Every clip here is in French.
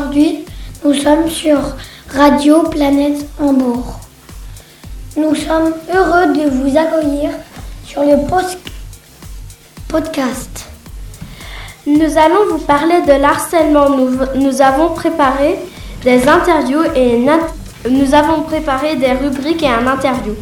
Aujourd'hui, nous sommes sur Radio Planète Hambourg. Nous sommes heureux de vous accueillir sur le podcast. Nous allons vous parler de l'harcèlement. Nous, nous, avons préparé des interviews et nous avons préparé des rubriques et un interview.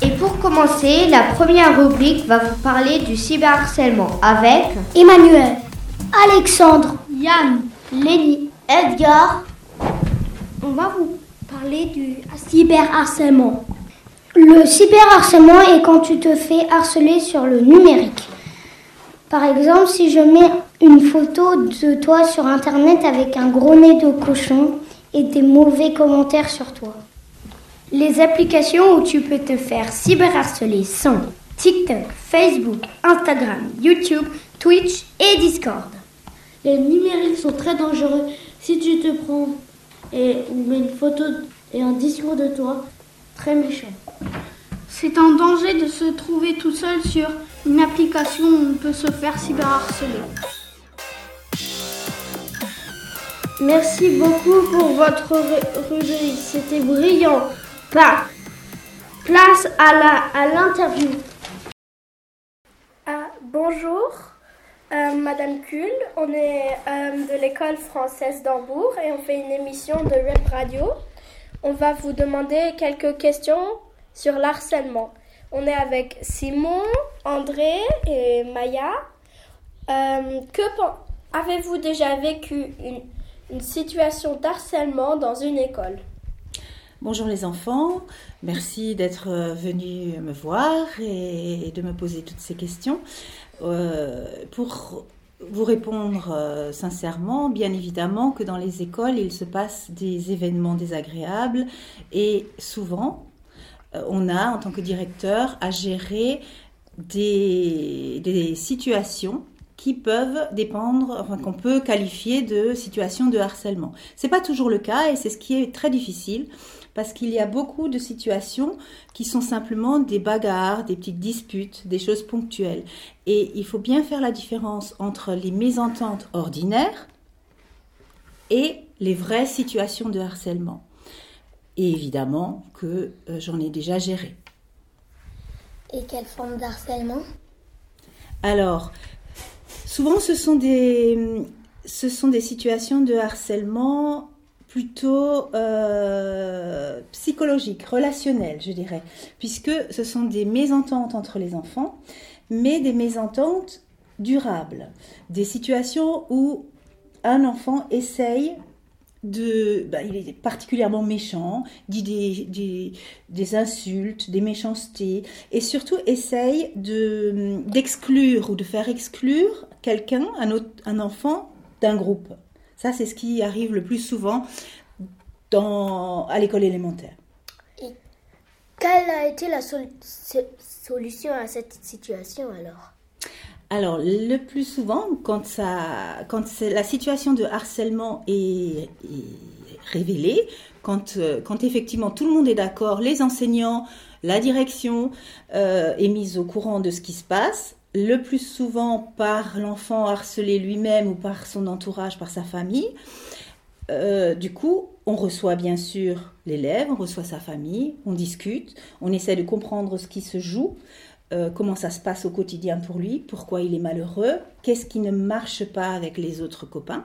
Et pour commencer, la première rubrique va vous parler du cyberharcèlement avec Emmanuel, Alexandre, Yann, Lénie, Edgar. On va vous parler du cyberharcèlement. Le cyberharcèlement est quand tu te fais harceler sur le numérique. Par exemple, si je mets une photo de toi sur Internet avec un gros nez de cochon et des mauvais commentaires sur toi. Les applications où tu peux te faire cyberharceler sont TikTok, Facebook, Instagram, YouTube, Twitch et Discord. Les numériques sont très dangereux. Si tu te prends et mets une photo et un discours de toi, très méchant. C'est un danger de se trouver tout seul sur une application où on peut se faire cyberharceler. Merci beaucoup pour votre rubrique, c'était brillant. Pas. Place à l'interview. Ah, bonjour, euh, Madame Kuhl. On est euh, de l'école française d'Hambourg et on fait une émission de web radio. On va vous demander quelques questions sur l'harcèlement. On est avec Simon, André et Maya. Euh, avez-vous déjà vécu une, situation d'harcèlement dans une école? Bonjour les enfants, merci d'être venus me voir et de me poser toutes ces questions. Euh, pour vous répondre euh, sincèrement, bien évidemment que dans les écoles, il se passe des événements désagréables et souvent, on a, en tant que directeur, à gérer des, situations qui peuvent dépendre, qu'on peut qualifier de situations de harcèlement. C'est pas toujours le cas et c'est ce qui est très difficile parce qu'il y a beaucoup de situations qui sont simplement des bagarres, des petites disputes, des choses ponctuelles. Et il faut bien faire la différence entre les mésententes ordinaires et les vraies situations de harcèlement. Et évidemment que euh, j'en ai déjà géré. Et quelle forme d'harcèlement? Alors, souvent ce sont des, ce sont des situations de harcèlement plutôt euh, psychologique, relationnel, je dirais, puisque ce sont des mésententes entre les enfants, mais des mésententes durables, des situations où un enfant essaye de, ben, il est particulièrement méchant, dit des, des, insultes, des méchancetés, et surtout essaye de d'exclure ou de faire exclure quelqu'un, un, un enfant, d'un groupe. Ça, c'est ce qui arrive le plus souvent dans, à l'école élémentaire. Et quelle a été la solution à cette situation alors? Alors, le plus souvent, quand, ça, quand la situation de harcèlement est, révélée, quand, euh, quand, effectivement tout le monde est d'accord, les enseignants, la direction euh, est mise au courant de ce qui se passe, le plus souvent par l'enfant harcelé lui-même ou par son entourage, par sa famille. Euh, du coup, on reçoit bien sûr l'élève, on reçoit sa famille, on discute, on essaie de comprendre ce qui se joue, euh, comment ça se passe au quotidien pour lui, pourquoi il est malheureux, qu'est-ce qui ne marche pas avec les autres copains.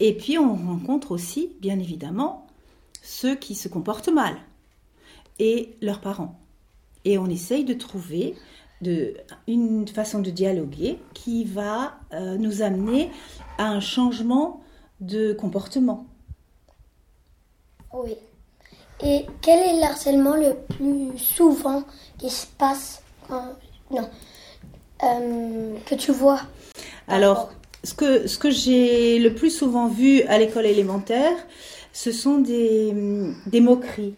Et puis on rencontre aussi, bien évidemment, ceux qui se comportent mal et leurs parents. Et on essaye de trouver de, une façon de dialoguer qui va euh, nous amener à un changement de comportement. Oui. Et quel est le harcèlement le plus souvent qui se passe non, euh, que tu vois? Alors, ce que, ce que j'ai le plus souvent vu à l'école élémentaire, ce sont des, des moqueries,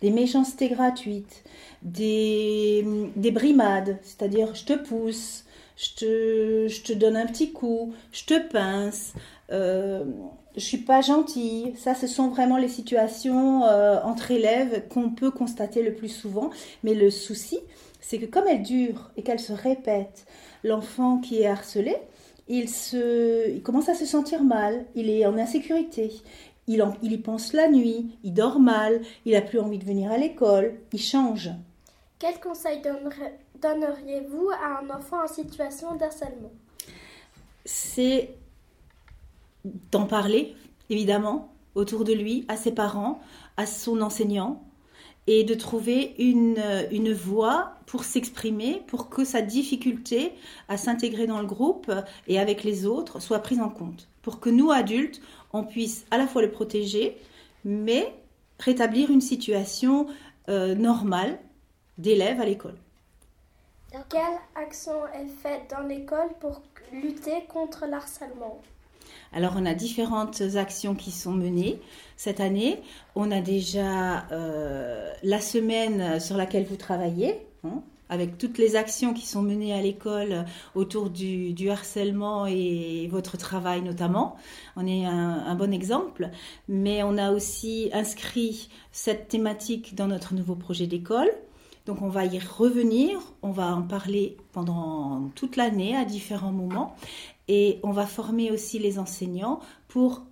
des méchancetés gratuites, des, des brimades, c'est-à-dire je te pousse, je te, je te donne un petit coup, je te pince, euh, je suis pas gentille. Ça, ce sont vraiment les situations euh, entre élèves qu'on peut constater le plus souvent. Mais le souci, c'est que comme elles durent et qu'elles se répètent, l'enfant qui est harcelé, il, se, il commence à se sentir mal, il est en insécurité, il, il y pense la nuit, il dort mal, il n'a plus envie de venir à l'école, il change. Quel conseil donneriez-vous à un enfant en situation d'harcèlement? C'est d'en parler, évidemment, autour de lui, à ses parents, à son enseignant, et de trouver une, une voie pour s'exprimer, pour que sa difficulté à s'intégrer dans le groupe et avec les autres soit prise en compte. Pour que nous, adultes, on puisse à la fois le protéger, mais rétablir une situation euh, normale d'élèves à l'école. Quelle action est faite dans l'école pour lutter contre l'harcèlement? Alors on a différentes actions qui sont menées cette année. On a déjà euh, la semaine sur laquelle vous travaillez, hein, avec toutes les actions qui sont menées à l'école autour du, harcèlement et votre travail notamment. On est un, un, bon exemple. Mais on a aussi inscrit cette thématique dans notre nouveau projet d'école. Donc on va y revenir, on va en parler pendant toute l'année à différents moments et on va former aussi les enseignants pour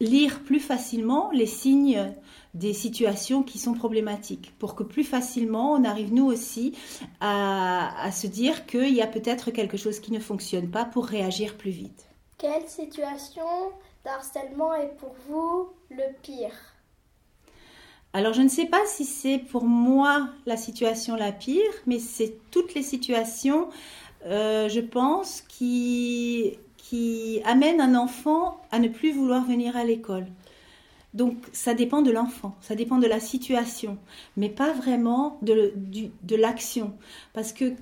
lire plus facilement les signes des situations qui sont problématiques, pour que plus facilement on arrive nous aussi à, à se dire qu'il y a peut-être quelque chose qui ne fonctionne pas pour réagir plus vite. Quelle situation d'harcèlement est pour vous le pire? Alors je ne sais pas si c'est pour moi la situation la pire, mais c'est toutes les situations, euh, je pense, qui, qui amènent un enfant à ne plus vouloir venir à l'école. Donc ça dépend de l'enfant, ça dépend de la situation, mais pas vraiment de, l'action. Parce que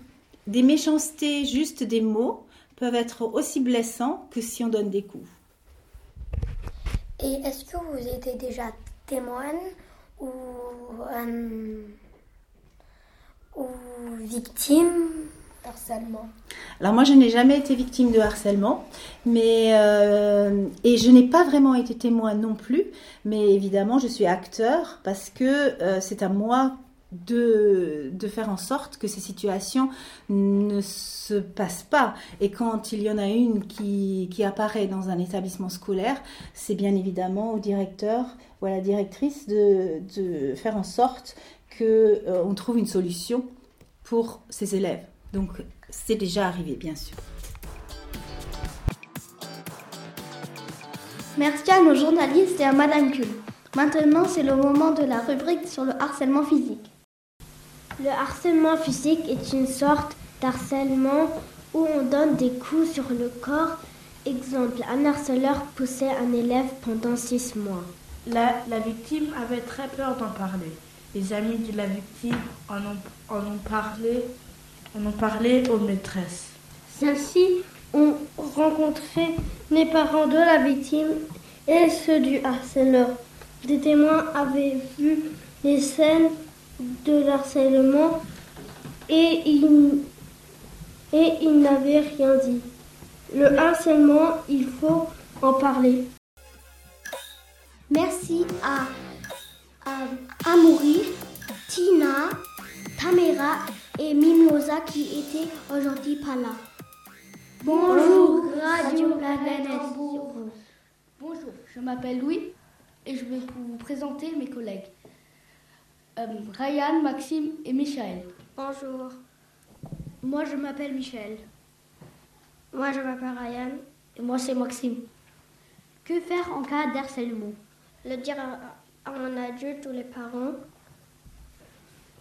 des méchancetés, juste des mots, peuvent être aussi blessants que si on donne des coups. Et est-ce que vous étiez déjà témoin euh, ou victime? Harcèlement Alors moi, je n'ai jamais été victime de harcèlement, mais euh, et je n'ai pas vraiment été témoin non plus. Mais évidemment, je suis acteur parce que euh, c'est à moi de, de, faire en sorte que ces situations ne se passent pas. Et quand il y en a une qui, qui apparaît dans un établissement scolaire, c'est bien évidemment au directeur ou à la directrice de, de faire en sorte qu'on euh, trouve une solution pour ces élèves. Donc c'est déjà arrivé, bien sûr. Merci à nos journalistes et à Madame Kuhl. Maintenant, c'est le moment de la rubrique sur le harcèlement physique. Le harcèlement physique est une sorte d'harcèlement où on donne des coups sur le corps. Exemple, un harceleur poussait un élève pendant six mois. La, la victime avait très peur d'en parler. Les amis de la victime en ont, en ont parlé, en ont parlé aux maîtresses. Celles-ci ont rencontré les parents de la victime et ceux du harceleur. Des témoins avaient vu les scènes de l'harcèlement et il, et il n'avait rien dit. Le harcèlement, il faut en parler. Merci à, à Amoury, Tina, Tamera et Mimosa qui étaient aujourd'hui pas là. Bonjour, Radio Planète. Bonjour, je m'appelle Louis et je vais vous présenter mes collègues. Euh, Ryan, Maxime et Michel. Bonjour. Moi, je m'appelle Michel. Moi, je m'appelle Ryan. Et moi, c'est Maxime. Que faire en cas d'harcèlement? Le dire à, à un adulte ou les parents.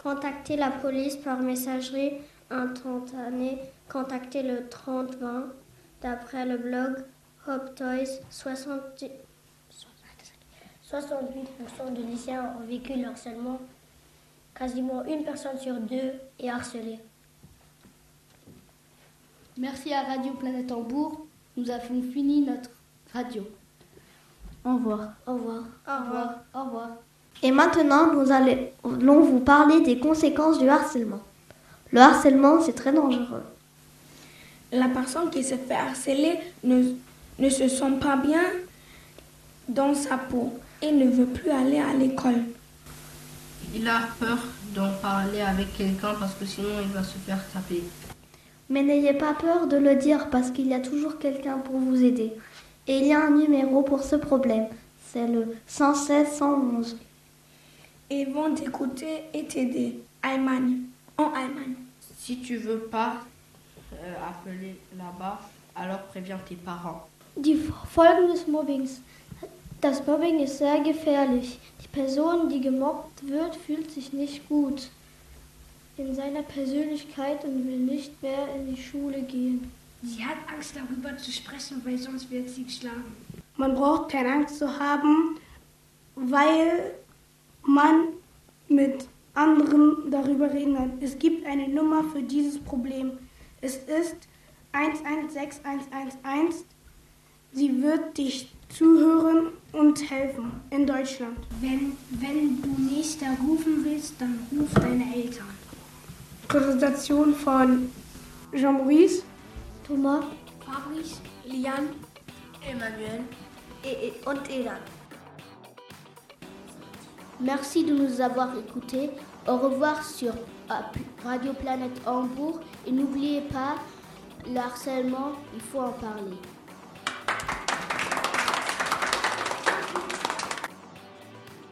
Contacter la police par messagerie instantanée. Contacter le 3020 d'après le blog Hope Toys 70. 68% de lycéens ont vécu le harcèlement quasiment une personne sur deux est harcelée. Merci à Radio Planète Hambourg. Nous avons fini notre radio. Au revoir. Au revoir. Au revoir. Au revoir. Et maintenant, nous allons vous parler des conséquences du harcèlement. Le harcèlement, c'est très dangereux. La personne qui se fait harceler ne, ne se sent pas bien dans sa peau et ne veut plus aller à l'école. Il a peur d'en parler avec quelqu'un parce que sinon il va se faire taper. Mais n'ayez pas peur de le dire parce qu'il y a toujours quelqu'un pour vous aider. Et il y a un numéro pour ce problème. C'est le 116 111. Ils vont t'écouter et t'aider. Allemagne. En Allemagne. Si tu veux pas euh, appeler là-bas, alors préviens tes parents. Die Folgen des Mobbings. Das Mobbing ist sehr gefährlich. Die Person, die gemobbt wird, fühlt sich nicht gut in seiner Persönlichkeit und will nicht mehr in die Schule gehen. Sie hat Angst darüber zu sprechen, weil sonst wird sie geschlagen. Man braucht keine Angst zu haben, weil man mit anderen darüber reden kann. Es gibt eine Nummer für dieses Problem. Es ist 116111. Sie wird dich zuhören und helfen in Deutschland. Wenn, wenn du nicht da rufen willst, dann ruf deine Eltern. Präsentation von Jean-Maurice, Thomas, Fabrice, Liane, Emmanuel et, et, und Edan. Merci de nous avoir écoutés. Au revoir sur Radio Planète Hambourg. Et n'oubliez pas, le harcèlement, il faut en parler.